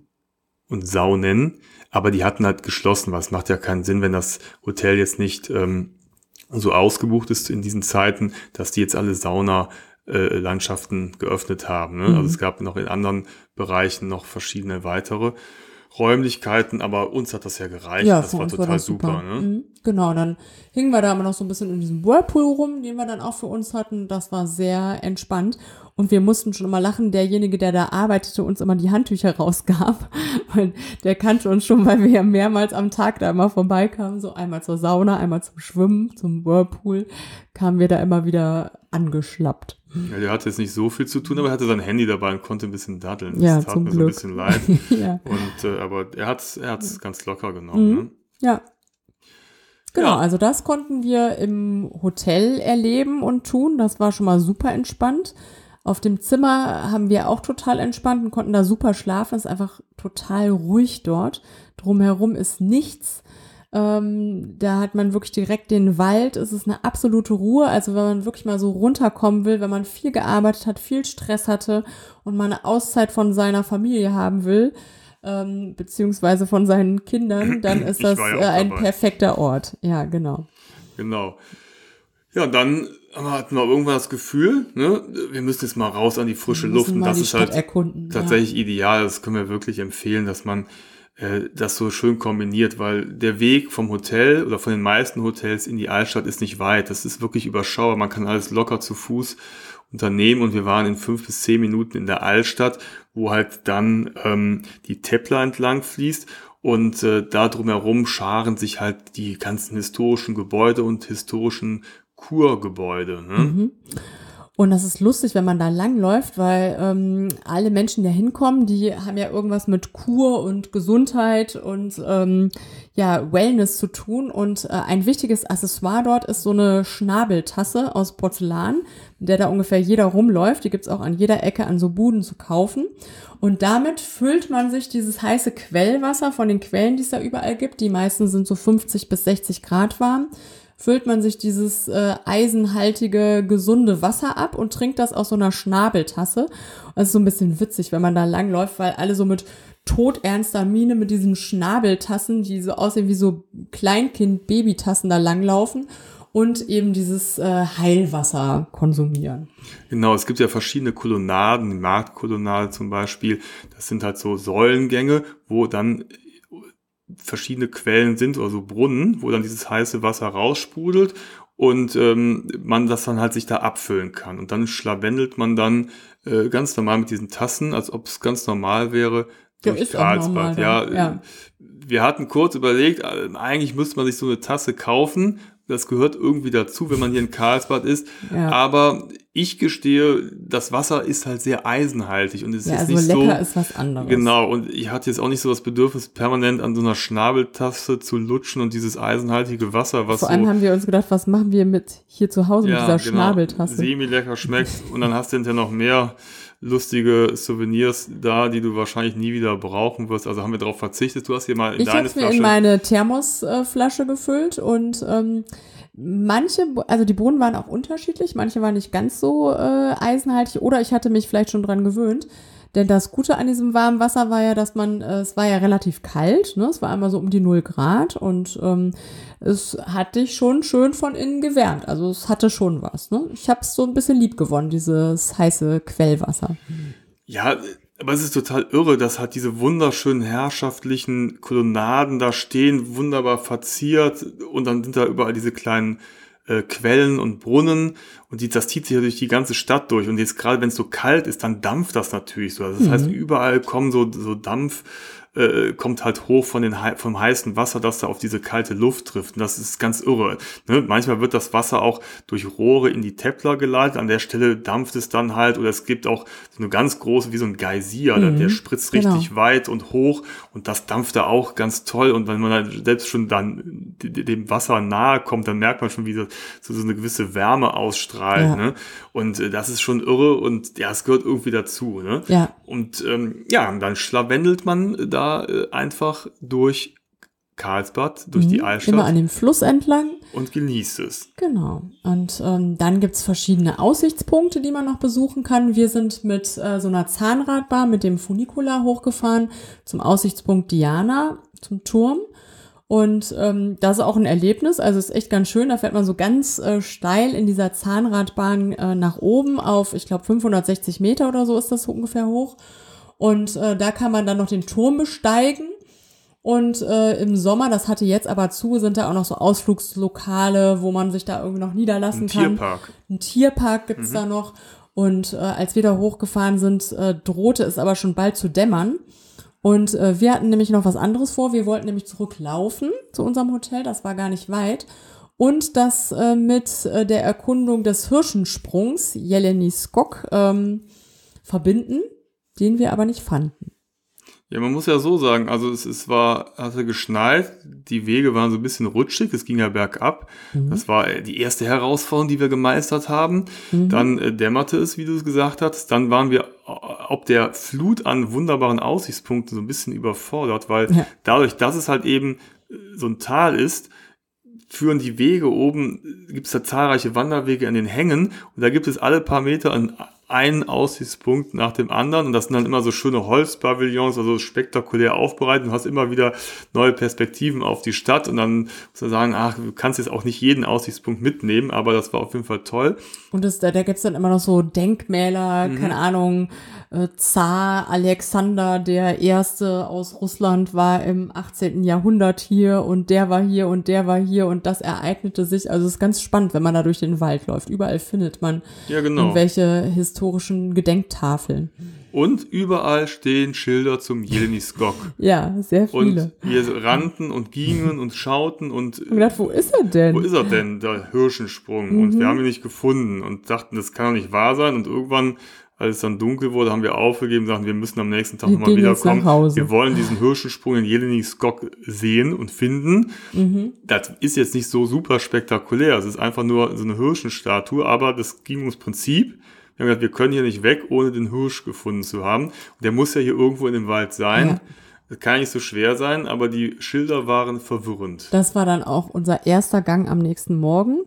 und Saunen aber die hatten halt geschlossen, was macht ja keinen Sinn, wenn das Hotel jetzt nicht ähm, so ausgebucht ist in diesen Zeiten, dass die jetzt alle Sauna-Landschaften äh, geöffnet haben. Ne? Also mhm. Also es gab noch in anderen Bereichen noch verschiedene weitere. Räumlichkeiten, aber uns hat das ja gereicht. Ja, das war total war das super. super ne? mhm. Genau, dann hingen wir da immer noch so ein bisschen in diesem Whirlpool rum, den wir dann auch für uns hatten. Das war sehr entspannt. Und wir mussten schon immer lachen, derjenige, der da arbeitete, uns immer die Handtücher rausgab. Und der kannte uns schon, weil wir ja mehrmals am Tag da immer vorbeikamen. So einmal zur Sauna, einmal zum Schwimmen, zum Whirlpool, kamen wir da immer wieder angeschlappt. Ja, der hatte jetzt nicht so viel zu tun, aber er hatte sein Handy dabei und konnte ein bisschen daddeln. Das ja, tat mir Glück. so ein bisschen leid. ja. Und äh, aber er hat's, er hat's ganz locker genommen. Mhm. Ne? Ja. Genau, ja. also das konnten wir im Hotel erleben und tun. Das war schon mal super entspannt. Auf dem Zimmer haben wir auch total entspannt und konnten da super schlafen. Es ist einfach total ruhig dort. Drumherum ist nichts. Ähm, da hat man wirklich direkt den Wald. Es ist eine absolute Ruhe. Also wenn man wirklich mal so runterkommen will, wenn man viel gearbeitet hat, viel Stress hatte und mal eine Auszeit von seiner Familie haben will, ähm, beziehungsweise von seinen Kindern, dann ist das ja äh, ein perfekter Ort. Ja, genau. Genau. Ja, dann aber hatten wir irgendwann das Gefühl, ne, wir müssen jetzt mal raus an die frische Luft. Und das ist halt erkunden, tatsächlich ja. ideal. Das können wir wirklich empfehlen, dass man äh, das so schön kombiniert, weil der Weg vom Hotel oder von den meisten Hotels in die Altstadt ist nicht weit. Das ist wirklich überschaubar. Man kann alles locker zu Fuß unternehmen und wir waren in fünf bis zehn Minuten in der Altstadt, wo halt dann ähm, die Tepler entlang fließt und äh, da drumherum scharen sich halt die ganzen historischen Gebäude und historischen Kurgebäude. Ne? Mhm. Und das ist lustig, wenn man da langläuft, weil ähm, alle Menschen, die da hinkommen, die haben ja irgendwas mit Kur und Gesundheit und ähm, ja Wellness zu tun. Und äh, ein wichtiges Accessoire dort ist so eine Schnabeltasse aus Porzellan, der da ungefähr jeder rumläuft. Die gibt's auch an jeder Ecke an so Buden zu kaufen. Und damit füllt man sich dieses heiße Quellwasser von den Quellen, die es da überall gibt. Die meisten sind so 50 bis 60 Grad warm füllt man sich dieses äh, eisenhaltige, gesunde Wasser ab und trinkt das aus so einer Schnabeltasse. Das ist so ein bisschen witzig, wenn man da langläuft, weil alle so mit todernster Miene mit diesen Schnabeltassen, die so aussehen wie so Kleinkind-Babytassen da langlaufen und eben dieses äh, Heilwasser konsumieren. Genau, es gibt ja verschiedene Kolonnaden, die Marktkolonnade zum Beispiel. Das sind halt so Säulengänge, wo dann verschiedene Quellen sind oder so Brunnen, wo dann dieses heiße Wasser raussprudelt und ähm, man das dann halt sich da abfüllen kann. Und dann schlawendelt man dann äh, ganz normal mit diesen Tassen, als ob es ganz normal wäre, durch ja, Karlsbad. Ja, ja, wir hatten kurz überlegt, äh, eigentlich müsste man sich so eine Tasse kaufen das gehört irgendwie dazu, wenn man hier in Karlsbad ist. Ja. Aber ich gestehe, das Wasser ist halt sehr eisenhaltig und es ja, ist also nicht lecker so. ist was anderes. Genau. Und ich hatte jetzt auch nicht so das Bedürfnis, permanent an so einer Schnabeltasse zu lutschen und dieses eisenhaltige Wasser, was Vor allem so, haben wir uns gedacht, was machen wir mit hier zu Hause ja, mit dieser genau, Schnabeltasse? Semi lecker schmeckt und dann hast du hinterher noch mehr lustige Souvenirs da, die du wahrscheinlich nie wieder brauchen wirst. Also haben wir darauf verzichtet. Du hast hier mal in ich deine Flasche. Ich habe mir in meine Thermosflasche gefüllt und ähm, manche, also die Bohnen waren auch unterschiedlich. Manche waren nicht ganz so äh, eisenhaltig oder ich hatte mich vielleicht schon dran gewöhnt. Denn das Gute an diesem warmen Wasser war ja, dass man, äh, es war ja relativ kalt, ne? es war einmal so um die 0 Grad und ähm, es hat dich schon schön von innen gewärmt. Also es hatte schon was. Ne? Ich habe es so ein bisschen lieb gewonnen, dieses heiße Quellwasser. Ja, aber es ist total irre, das hat diese wunderschönen herrschaftlichen Kolonnaden da stehen, wunderbar verziert und dann sind da überall diese kleinen äh, Quellen und Brunnen und die, das zieht sich ja durch die ganze Stadt durch. Und jetzt gerade wenn es so kalt ist, dann dampft das natürlich so. Also das mhm. heißt, überall kommen so, so Dampf äh, kommt halt hoch von den, vom heißen Wasser, das da auf diese kalte Luft trifft. Und das ist ganz irre. Ne? Manchmal wird das Wasser auch durch Rohre in die Tepler geleitet. An der Stelle dampft es dann halt. Oder es gibt auch so eine ganz große, wie so ein Geysir, mhm. der, spritzt richtig genau. weit und hoch. Und das dampft da auch ganz toll. Und wenn man dann selbst schon dann dem Wasser nahe kommt, dann merkt man schon, wie das so, so eine gewisse Wärme ausstrahlt. Ja. Ne? Und äh, das ist schon irre. Und ja, es gehört irgendwie dazu. Ne? Ja. Und ähm, ja, dann schlawendelt man da äh, einfach durch Karlsbad, durch mhm, die Altstadt. Immer an dem Fluss entlang. Und genießt es. Genau. Und ähm, dann gibt's verschiedene Aussichtspunkte, die man noch besuchen kann. Wir sind mit äh, so einer Zahnradbahn mit dem Funicula hochgefahren zum Aussichtspunkt Diana, zum Turm. Und ähm, das ist auch ein Erlebnis, also ist echt ganz schön. Da fährt man so ganz äh, steil in dieser Zahnradbahn äh, nach oben auf, ich glaube, 560 Meter oder so ist das ungefähr hoch. Und äh, da kann man dann noch den Turm besteigen. Und äh, im Sommer, das hatte jetzt aber zu, sind da auch noch so Ausflugslokale, wo man sich da irgendwie noch niederlassen Ein kann. Tierpark. Ein Tierpark gibt's mhm. da noch. Und äh, als wir da hochgefahren sind, äh, drohte es aber schon bald zu dämmern. Und äh, wir hatten nämlich noch was anderes vor. Wir wollten nämlich zurücklaufen zu unserem Hotel. Das war gar nicht weit. Und das äh, mit äh, der Erkundung des Hirschensprungs, Jeleni Skok, ähm, verbinden den wir aber nicht fanden. Ja, man muss ja so sagen, also es, es war, hatte geschneit, die Wege waren so ein bisschen rutschig, es ging ja bergab. Mhm. Das war äh, die erste Herausforderung, die wir gemeistert haben. Mhm. Dann äh, dämmerte es, wie du es gesagt hast. Dann waren wir äh, ob der Flut an wunderbaren Aussichtspunkten so ein bisschen überfordert, weil ja. dadurch, dass es halt eben äh, so ein Tal ist, führen die Wege oben, gibt es da zahlreiche Wanderwege an den Hängen und da gibt es alle paar Meter ein einen Aussichtspunkt nach dem anderen und das sind dann immer so schöne Holzpavillons, also spektakulär aufbereitet. Du hast immer wieder neue Perspektiven auf die Stadt und dann muss man sagen, ach, du kannst jetzt auch nicht jeden Aussichtspunkt mitnehmen, aber das war auf jeden Fall toll. Und das, da, da gibt's dann immer noch so Denkmäler, mhm. keine Ahnung, äh, Zar Alexander der Erste aus Russland war im 18. Jahrhundert hier und der war hier und der war hier und das ereignete sich. Also es ist ganz spannend, wenn man da durch den Wald läuft. Überall findet man ja, genau. irgendwelche historischen Gedenktafeln. Und überall stehen Schilder zum Jeleniskog. ja, sehr viele. Und wir rannten und gingen und schauten und. Und gedacht, wo ist er denn? Wo ist er denn, der Hirschensprung? Mhm. Und wir haben ihn nicht gefunden und dachten, das kann doch nicht wahr sein. Und irgendwann, als es dann dunkel wurde, haben wir aufgegeben, sagten, wir müssen am nächsten Tag nochmal wiederkommen. Wir wollen diesen Hirschensprung in Jeleniskog sehen und finden. Mhm. Das ist jetzt nicht so super spektakulär. Es ist einfach nur so eine Hirschenstatue, aber das ging ums Prinzip wir haben gesagt, wir können hier nicht weg, ohne den Hirsch gefunden zu haben. Und der muss ja hier irgendwo in dem Wald sein. Ja. Das kann nicht so schwer sein, aber die Schilder waren verwirrend. Das war dann auch unser erster Gang am nächsten Morgen.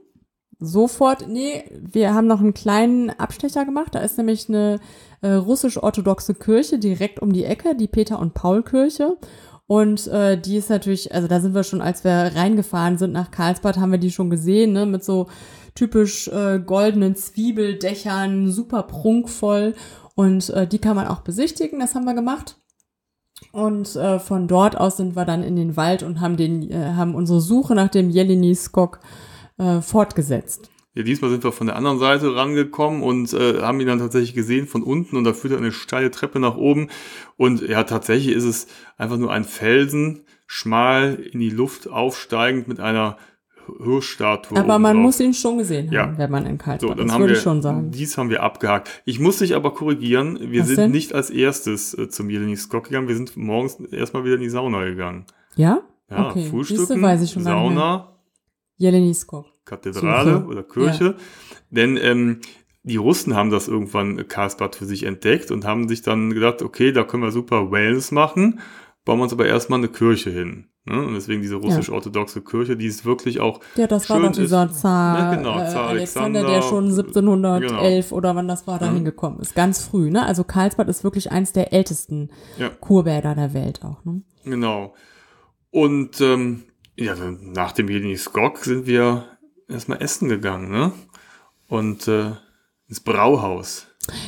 Sofort, nee, wir haben noch einen kleinen Abstecher gemacht. Da ist nämlich eine äh, russisch-orthodoxe Kirche direkt um die Ecke, die Peter- und Paul-Kirche. Und äh, die ist natürlich, also da sind wir schon, als wir reingefahren sind nach Karlsbad, haben wir die schon gesehen, ne, mit so typisch äh, goldenen Zwiebeldächern, super prunkvoll. Und äh, die kann man auch besichtigen, das haben wir gemacht. Und äh, von dort aus sind wir dann in den Wald und haben, den, äh, haben unsere Suche nach dem Jeleni Skok äh, fortgesetzt. Ja, diesmal sind wir von der anderen Seite rangekommen und äh, haben ihn dann tatsächlich gesehen von unten und da führt eine steile Treppe nach oben. Und ja, tatsächlich ist es einfach nur ein Felsen, schmal in die Luft aufsteigend mit einer Hirschstatue. Aber man drauf. muss ihn schon gesehen haben, ja. wenn man in Karlsbad so, dann das haben würde wir, ich schon sagen. Dies haben wir abgehakt. Ich muss dich aber korrigieren, wir Was sind denn? nicht als erstes äh, zum Jeleni Skok gegangen, wir sind morgens erstmal wieder in die Sauna gegangen. Ja? Ja, okay. Frühstücken, weiß ich schon Sauna, Jeleni Skok. Kathedrale Suche. oder Kirche. Ja. Denn ähm, die Russen haben das irgendwann Karlsbad für sich entdeckt und haben sich dann gedacht, okay, da können wir super Wellness machen, bauen wir uns aber erstmal eine Kirche hin. Ne? Und deswegen diese russisch-orthodoxe Kirche, die ist wirklich auch. Ja, das war doch dieser Zar, ne? genau, Zar äh, Alexander, Alexander, der schon 1711 genau. oder wann das war, da mhm. hingekommen ist. Ganz früh, ne? Also Karlsbad ist wirklich eins der ältesten ja. Kurbäder der Welt auch, ne? Genau. Und ähm, ja, nach dem Jelini Skok sind wir erstmal essen gegangen, ne? Und äh, ins Brauhaus.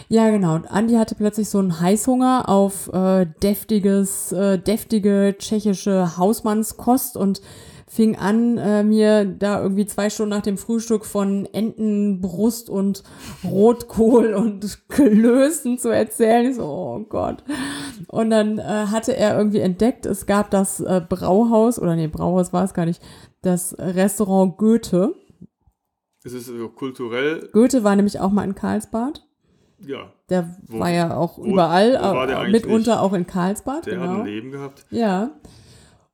Ja, genau. Andi hatte plötzlich so einen Heißhunger auf äh, deftiges, äh, deftige tschechische Hausmannskost und fing an, äh, mir da irgendwie zwei Stunden nach dem Frühstück von Entenbrust und Rotkohl und Klößen zu erzählen. Ich so, oh Gott. Und dann äh, hatte er irgendwie entdeckt, es gab das äh, Brauhaus, oder nee, Brauhaus war es gar nicht, das Restaurant Goethe. Es ist also kulturell. Goethe war nämlich auch mal in Karlsbad. Ja. Der wo, war ja auch wo, überall, wo mitunter nicht? auch in Karlsbad. Der genau. hat ein Leben gehabt. Ja.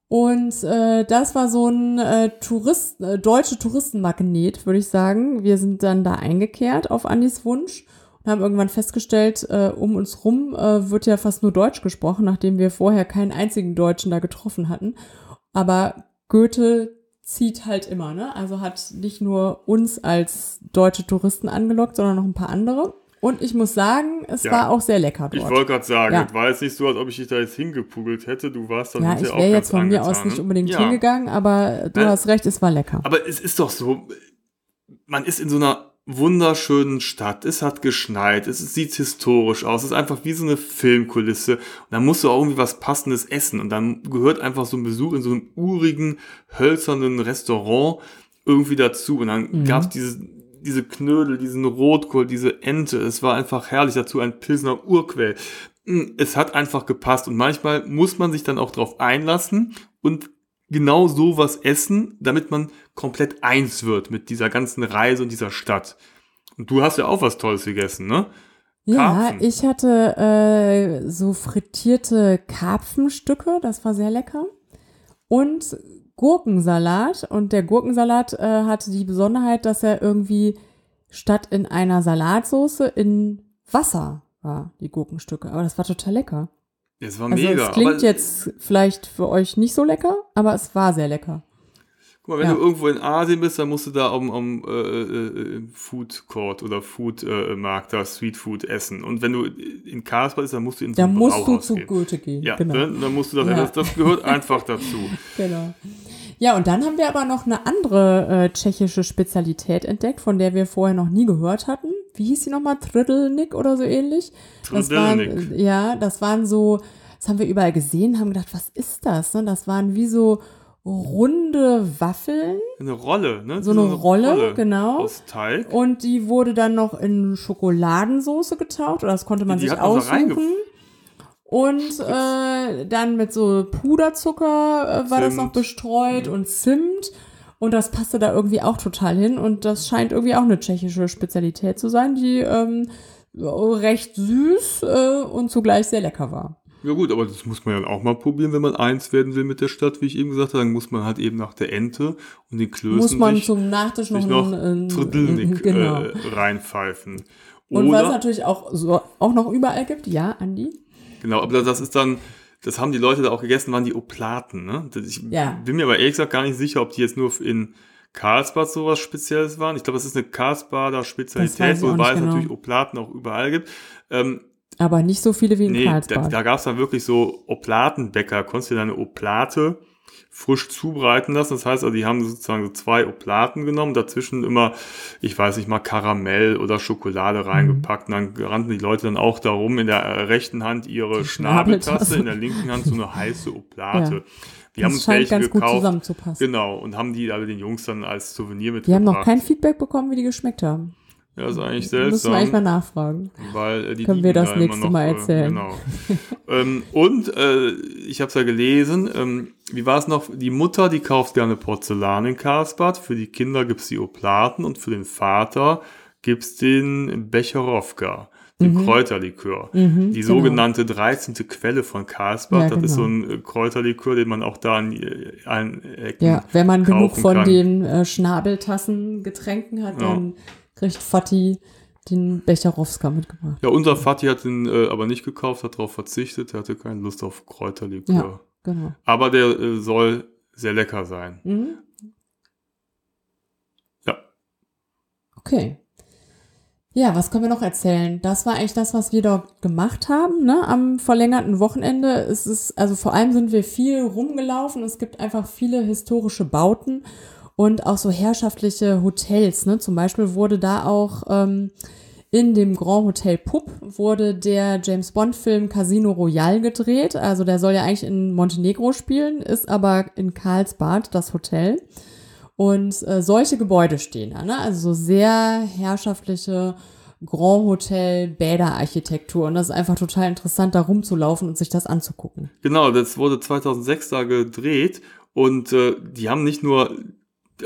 Und äh, das war so ein äh, Tourist, äh, deutsche Touristenmagnet, würde ich sagen. Wir sind dann da eingekehrt auf Andis Wunsch und haben irgendwann festgestellt, äh, um uns rum äh, wird ja fast nur Deutsch gesprochen, nachdem wir vorher keinen einzigen Deutschen da getroffen hatten. Aber Goethe zieht halt immer, ne? Also hat nicht nur uns als deutsche Touristen angelockt, sondern noch ein paar andere. Und ich muss sagen, es ja. war auch sehr lecker dort. Ich wollte gerade sagen, ja. es war jetzt nicht so, als ob ich dich da jetzt hingepugelt hätte. Du warst dann Ja, ich wäre jetzt von mir aus nicht ne? unbedingt ja. hingegangen, aber du äh, hast recht, es war lecker. Aber es ist doch so, man ist in so einer wunderschönen Stadt. Es hat geschneit, es sieht historisch aus, es ist einfach wie so eine Filmkulisse. Und dann musst du auch irgendwie was Passendes essen. Und dann gehört einfach so ein Besuch in so einem urigen, hölzernen Restaurant irgendwie dazu. Und dann mhm. gab es diese diese Knödel, diesen Rotkohl, diese Ente. Es war einfach herrlich. Dazu ein Pilsner Urquell. Hm, es hat einfach gepasst. Und manchmal muss man sich dann auch drauf einlassen und genau sowas essen, damit man komplett eins wird mit dieser ganzen Reise und dieser Stadt. Und du hast ja auch was Tolles gegessen, ne? Ja, ich hatte äh, so frittierte Karpfenstücke, das war sehr lecker. Und Gurkensalat und der Gurkensalat äh, hatte die Besonderheit, dass er irgendwie statt in einer Salatsauce in Wasser war, die Gurkenstücke. Aber das war total lecker. Es war also mega. Es klingt jetzt vielleicht für euch nicht so lecker, aber es war sehr lecker. Guck mal, wenn Ja. du irgendwo in Asien bist, dann musst du da am, am äh, äh, Food Court oder Food äh, Markt da Street Food essen. Und wenn du in Karlsbad bist, dann musst du in so Da ein musst du zu gehen. Goethe gehen. Ja, genau. ne? dann musst du das, Ja. das, das gehört einfach dazu. Genau. Ja, und dann haben wir aber noch eine andere äh, tschechische Spezialität entdeckt, von der wir vorher noch nie gehört hatten. Wie hieß die nochmal? Tridelnik oder so ähnlich? Das waren, ja, das waren so, das haben wir überall gesehen, haben gedacht, was ist das? Ne? Das waren wie so runde Waffeln, Eine Rolle, ne? so eine, Rolle, genau. Aus Teig. Und die wurde dann noch in Schokoladensoße getaucht, oder das konnte man Die sich aussuchen. Und äh, dann mit so Puderzucker äh, war das Zimt. noch bestreut und Zimt. Und das passte da irgendwie auch total hin. Und das scheint irgendwie auch eine tschechische Spezialität zu sein, die ähm, recht süß äh, und zugleich sehr lecker war. Ja gut, aber das muss man ja auch mal probieren, wenn man eins werden will mit der Stadt, wie ich eben gesagt habe. Dann muss man halt eben nach der Ente und den Klößen Muss man sich, zum Nachtisch noch, noch ein, ein, Tridelnik genau. äh, reinpfeifen. und was Oder, natürlich auch so auch noch überall gibt, ja, Andi? genau, aber das ist dann, das haben die Leute da auch gegessen, waren die Oplaten. Ne? Ich Ja. bin mir aber ehrlich gesagt gar nicht sicher, ob die jetzt nur in Karlsbad sowas Spezielles waren. Ich glaube, das ist eine Karlsbader Spezialität, wobei es genau. natürlich Oplaten auch überall gibt. Ähm, Aber nicht so viele wie in Nee, da, Karlsbad. da gab es dann wirklich so Oplatenbäcker, konntest du deine Oplate frisch zubereiten lassen. Das heißt, also die haben sozusagen so zwei Oplaten genommen, dazwischen immer, ich weiß nicht mal, Karamell oder Mhm. Schokolade reingepackt. Und dann rannten die Leute dann auch darum, in der äh, rechten Hand ihre Schnabeltasse, in der linken Hand so eine heiße Oplate. Ja. Wir haben das uns scheint welche ganz gut gekauft. zusammenzupassen. Genau, und haben die alle den Jungs dann als Souvenir mitgebracht. Wir haben noch kein Feedback bekommen, wie die geschmeckt haben. Ja, ist eigentlich Müssen wir eigentlich seltsam. mal nachfragen. Weil äh, die Können wir das da nächste Mal erzählen. Äh, genau. ähm, und äh, ich habe es ja gelesen, ähm, wie war es noch? Die Mutter, die kauft gerne Porzellan in Karlsbad. Für die Kinder gibt's die Oplaten und für den Vater gibt's den Becherowka, den Kräuterlikör. Mhm, die genau. sogenannte 13. Quelle von Karlsbad. Ja, das ist so genau. ein äh, Kräuterlikör, den man auch da an äh, allen Ecken Ja, wenn man genug von kann. den äh, Schnabeltassen Getränken hat, Ja. dann kriegt Fatti den Becherowska mitgebracht. Ja, unser Vati hat den äh, aber nicht gekauft, hat darauf verzichtet. Er hatte keine Lust auf Kräuterlikör. Ja, genau. Aber der äh, soll sehr lecker sein. Mhm. Ja. Okay. Ja, was können wir noch erzählen? Das war eigentlich das, was wir dort gemacht haben, ne? Am verlängerten Wochenende. Es ist, also vor allem sind wir viel rumgelaufen. Es gibt einfach viele historische Bauten und auch so herrschaftliche Hotels, ne? Zum Beispiel wurde da auch ähm, in dem Grand Hotel Pup wurde der James Bond Film Casino Royale gedreht. Also der soll ja eigentlich in Montenegro spielen, ist aber in Karlsbad das Hotel. Und äh, solche Gebäude stehen da, ne? Also so sehr herrschaftliche Grand Hotel Bäderarchitektur. Und das ist einfach total interessant, da rumzulaufen und sich das anzugucken. Genau, das wurde 2006 da gedreht und äh, die haben nicht nur,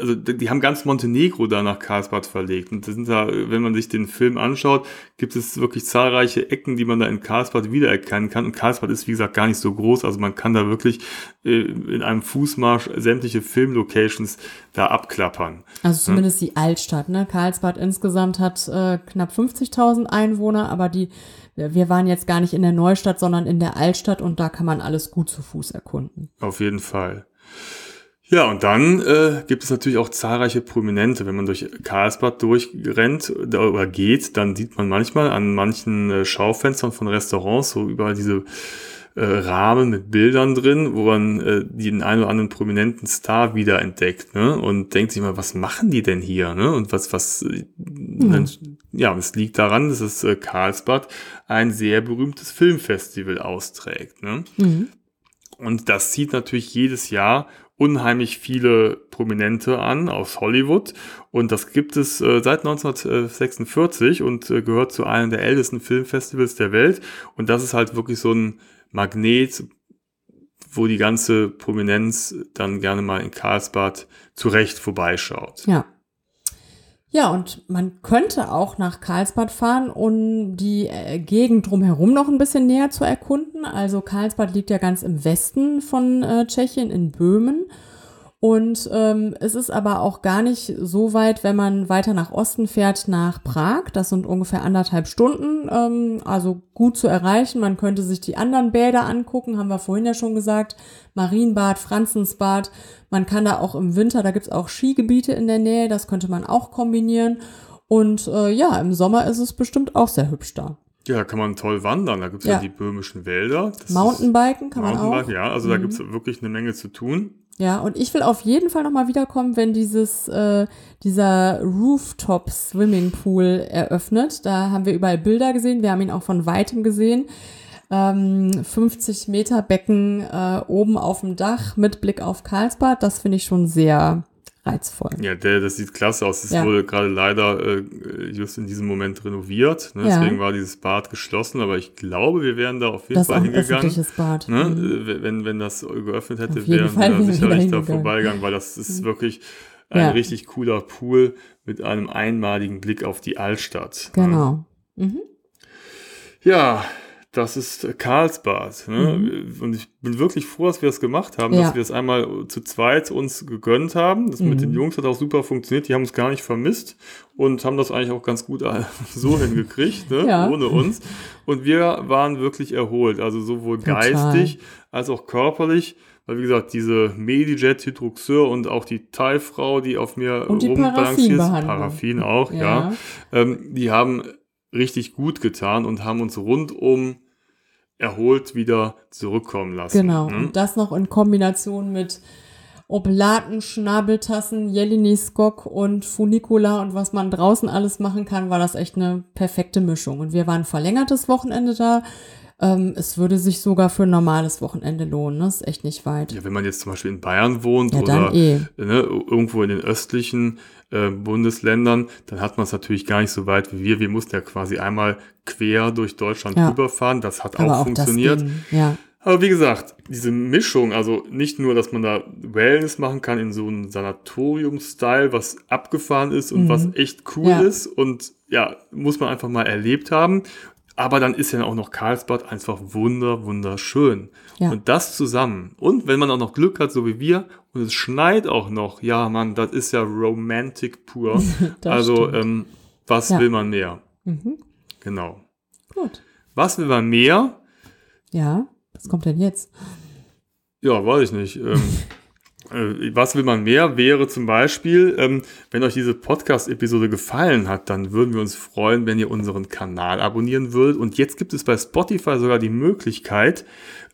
also die haben ganz Montenegro da nach Karlsbad verlegt. Und das sind da, wenn man sich den Film anschaut, gibt es wirklich zahlreiche Ecken, die man da in Karlsbad wiedererkennen kann. Und Karlsbad ist, wie gesagt, gar nicht so groß. Also man kann da wirklich äh, in einem Fußmarsch sämtliche Filmlocations da abklappern. Also zumindest die Altstadt, ne? Karlsbad insgesamt hat äh, knapp 50.000 Einwohner, aber die, wir waren jetzt gar nicht in der Neustadt, sondern in der Altstadt und da kann man alles gut zu Fuß erkunden. Auf jeden Fall. Ja, und dann äh, gibt es natürlich auch zahlreiche Prominente. Wenn man durch Karlsbad durchrennt oder geht, dann sieht man manchmal an manchen äh, Schaufenstern von Restaurants so überall diese äh, Rahmen mit Bildern drin, wo man äh, den einen oder anderen prominenten Star wiederentdeckt ne? und denkt sich mal, was machen die denn hier? Ne? Und was, was, äh, dann, ja, es liegt daran, dass es äh, Karlsbad ein sehr berühmtes Filmfestival austrägt. Ne? Und das zieht natürlich jedes Jahr unheimlich viele Prominente an aus Hollywood. Und das gibt es äh, seit 1946 und äh, gehört zu einem der ältesten Filmfestivals der Welt. Und das ist halt wirklich so ein Magnet, wo die ganze Prominenz dann gerne mal in Karlsbad zurecht vorbeischaut. Ja. Ja, und man könnte auch nach Karlsbad fahren, um die äh, Gegend drumherum noch ein bisschen näher zu erkunden. Also Karlsbad liegt ja ganz im Westen von äh, Tschechien, in Böhmen. Und ähm, es ist aber auch gar nicht so weit, wenn man weiter nach Osten fährt, nach Prag. Das sind ungefähr anderthalb Stunden, ähm, also gut zu erreichen. Man könnte sich die anderen Bäder angucken, haben wir vorhin ja schon gesagt. Marienbad, Franzensbad. Man kann da auch im Winter, da gibt's auch Skigebiete in der Nähe, das könnte man auch kombinieren. Und äh, ja, im Sommer ist es bestimmt auch sehr hübsch da. Ja, da kann man toll wandern. Da gibt's ja, Ja. die böhmischen Wälder. Das Mountainbiken kann ist, man auch. Ja. Also da Mhm. gibt's wirklich eine Menge zu tun. Ja, und ich will auf jeden Fall nochmal wiederkommen, wenn dieses, äh, dieser Rooftop Swimmingpool eröffnet. Da haben wir überall Bilder gesehen, wir haben ihn auch von weitem gesehen. Ähm, 50 Meter Becken äh, oben auf dem Dach mit Blick auf Karlsbad, das finde ich schon sehr reizvoll. Ja, der, das sieht klasse aus. Es Ja. wurde gerade leider äh, just in diesem Moment renoviert. Ne? Ja. Deswegen war dieses Bad geschlossen. Aber ich glaube, wir wären da auf jeden Das ist Fall ein hingegangen. öffentliches Bad. Ne? Mhm. Äh, Wenn, wenn das geöffnet hätte, wären wir da sicherlich da vorbeigegangen, weil das ist wirklich ein Ja. richtig cooler Pool mit einem einmaligen Blick auf die Altstadt. Ne? Genau. Mhm. Ja, das ist Karlsbad. Ne? Und ich bin wirklich froh, dass wir das gemacht haben, Mhm. Ja. dass wir es einmal zu zweit uns gegönnt haben. Das mit Mhm. den Jungs hat auch super funktioniert. Die haben uns gar nicht vermisst und haben das eigentlich auch ganz gut äh, so hingekriegt, ne? Ja. ohne uns. Und wir waren wirklich erholt, also sowohl Total. geistig als auch körperlich. Weil, wie gesagt, diese Medijet Hydroxeur und auch die Thai-Frau, die auf mir rumbalanciert Paraffinbehandlung. Paraffin auch, ja, Ja. ähm, die haben richtig gut getan und haben uns rundum erholt wieder zurückkommen lassen. Genau. Ne? Und das noch in Kombination mit Oblaten, Schnabeltassen, Jelini Skok und Funicula und was man draußen alles machen kann, war das echt eine perfekte Mischung. Und wir waren ein verlängertes Wochenende da. Ähm, es würde sich sogar für ein normales Wochenende lohnen. Das ist echt nicht weit. Ja, wenn man jetzt zum Beispiel in Bayern wohnt Ja, oder eh. ne, irgendwo in den östlichen äh, Bundesländern, dann hat man es natürlich gar nicht so weit wie wir. Wir mussten ja quasi einmal quer durch Deutschland Ja. rüberfahren. Das hat Aber auch auch funktioniert. ja. Aber wie gesagt, diese Mischung, also nicht nur, dass man da Wellness machen kann in so einem Sanatorium-Style, was abgefahren ist und Mhm. was echt cool Ja. ist und ja, muss man einfach mal erlebt haben. Aber dann ist ja auch noch Karlsbad einfach wunder, wunderschön. Ja. Und das zusammen. Und wenn man auch noch Glück hat, so wie wir, und es schneit auch noch, ja, Mann, das ist ja Romantic pur. Also, ähm, was Ja. will man mehr? Mhm. Genau. Gut. Was will man mehr? Ja, was kommt denn jetzt? Ja, weiß ich nicht. Ähm, äh, was will man mehr? Wäre zum Beispiel, ähm, wenn euch diese Podcast-Episode gefallen hat, dann würden wir uns freuen, wenn ihr unseren Kanal abonnieren würdet. Und jetzt gibt es bei Spotify sogar die Möglichkeit,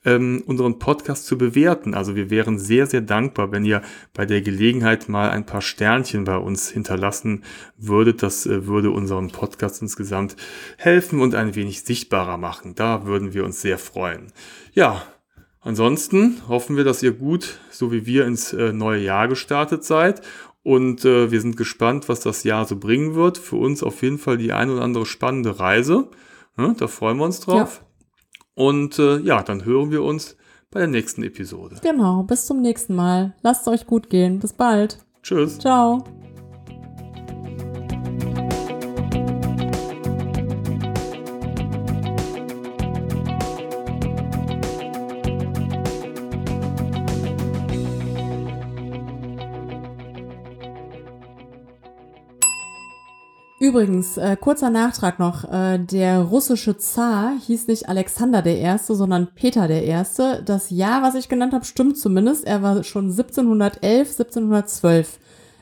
ähm, unseren Podcast zu bewerten. Also wir wären sehr, sehr dankbar, wenn ihr bei der Gelegenheit mal ein paar Sternchen bei uns hinterlassen würdet. Das äh, würde unseren Podcast insgesamt helfen und ein wenig sichtbarer machen. Da würden wir uns sehr freuen. Ja, Ansonsten hoffen wir, dass ihr gut, so wie wir, ins äh, neue Jahr gestartet seid. Und äh, wir sind gespannt, was das Jahr so bringen wird. Für uns auf jeden Fall die ein oder andere spannende Reise. Ne, da freuen wir uns drauf. Und äh, ja, dann hören wir uns bei der nächsten Episode. Genau, bis zum nächsten Mal. Lasst es euch gut gehen. Bis bald. Tschüss. Ciao. Übrigens, äh, kurzer Nachtrag noch. Äh, der russische Zar hieß nicht Alexander der Erste, sondern Peter der Erste. Das Jahr, was ich genannt habe, stimmt zumindest. Er war schon 1711, 1712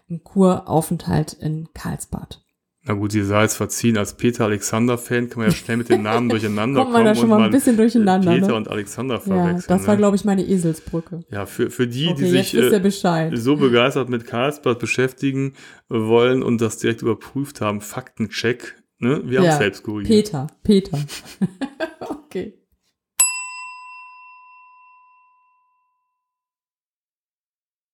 im Kuraufenthalt in Karlsbad. Na gut, sie sei jetzt verziehen. Als Peter Alexander-Fan kann man ja schnell mit den Namen durcheinander Kommt man da kommen schon mal ein bisschen durcheinander, Peter ne? und Alexander Ja, verwechseln. das war, ne? glaube ich, meine Eselsbrücke. Ja, für, für die, Okay, die sich äh, so begeistert mit Karlsbad beschäftigen wollen und das direkt überprüft haben, Faktencheck, ne? Wir haben Ja, es selbst korrigiert. Peter, Peter. okay.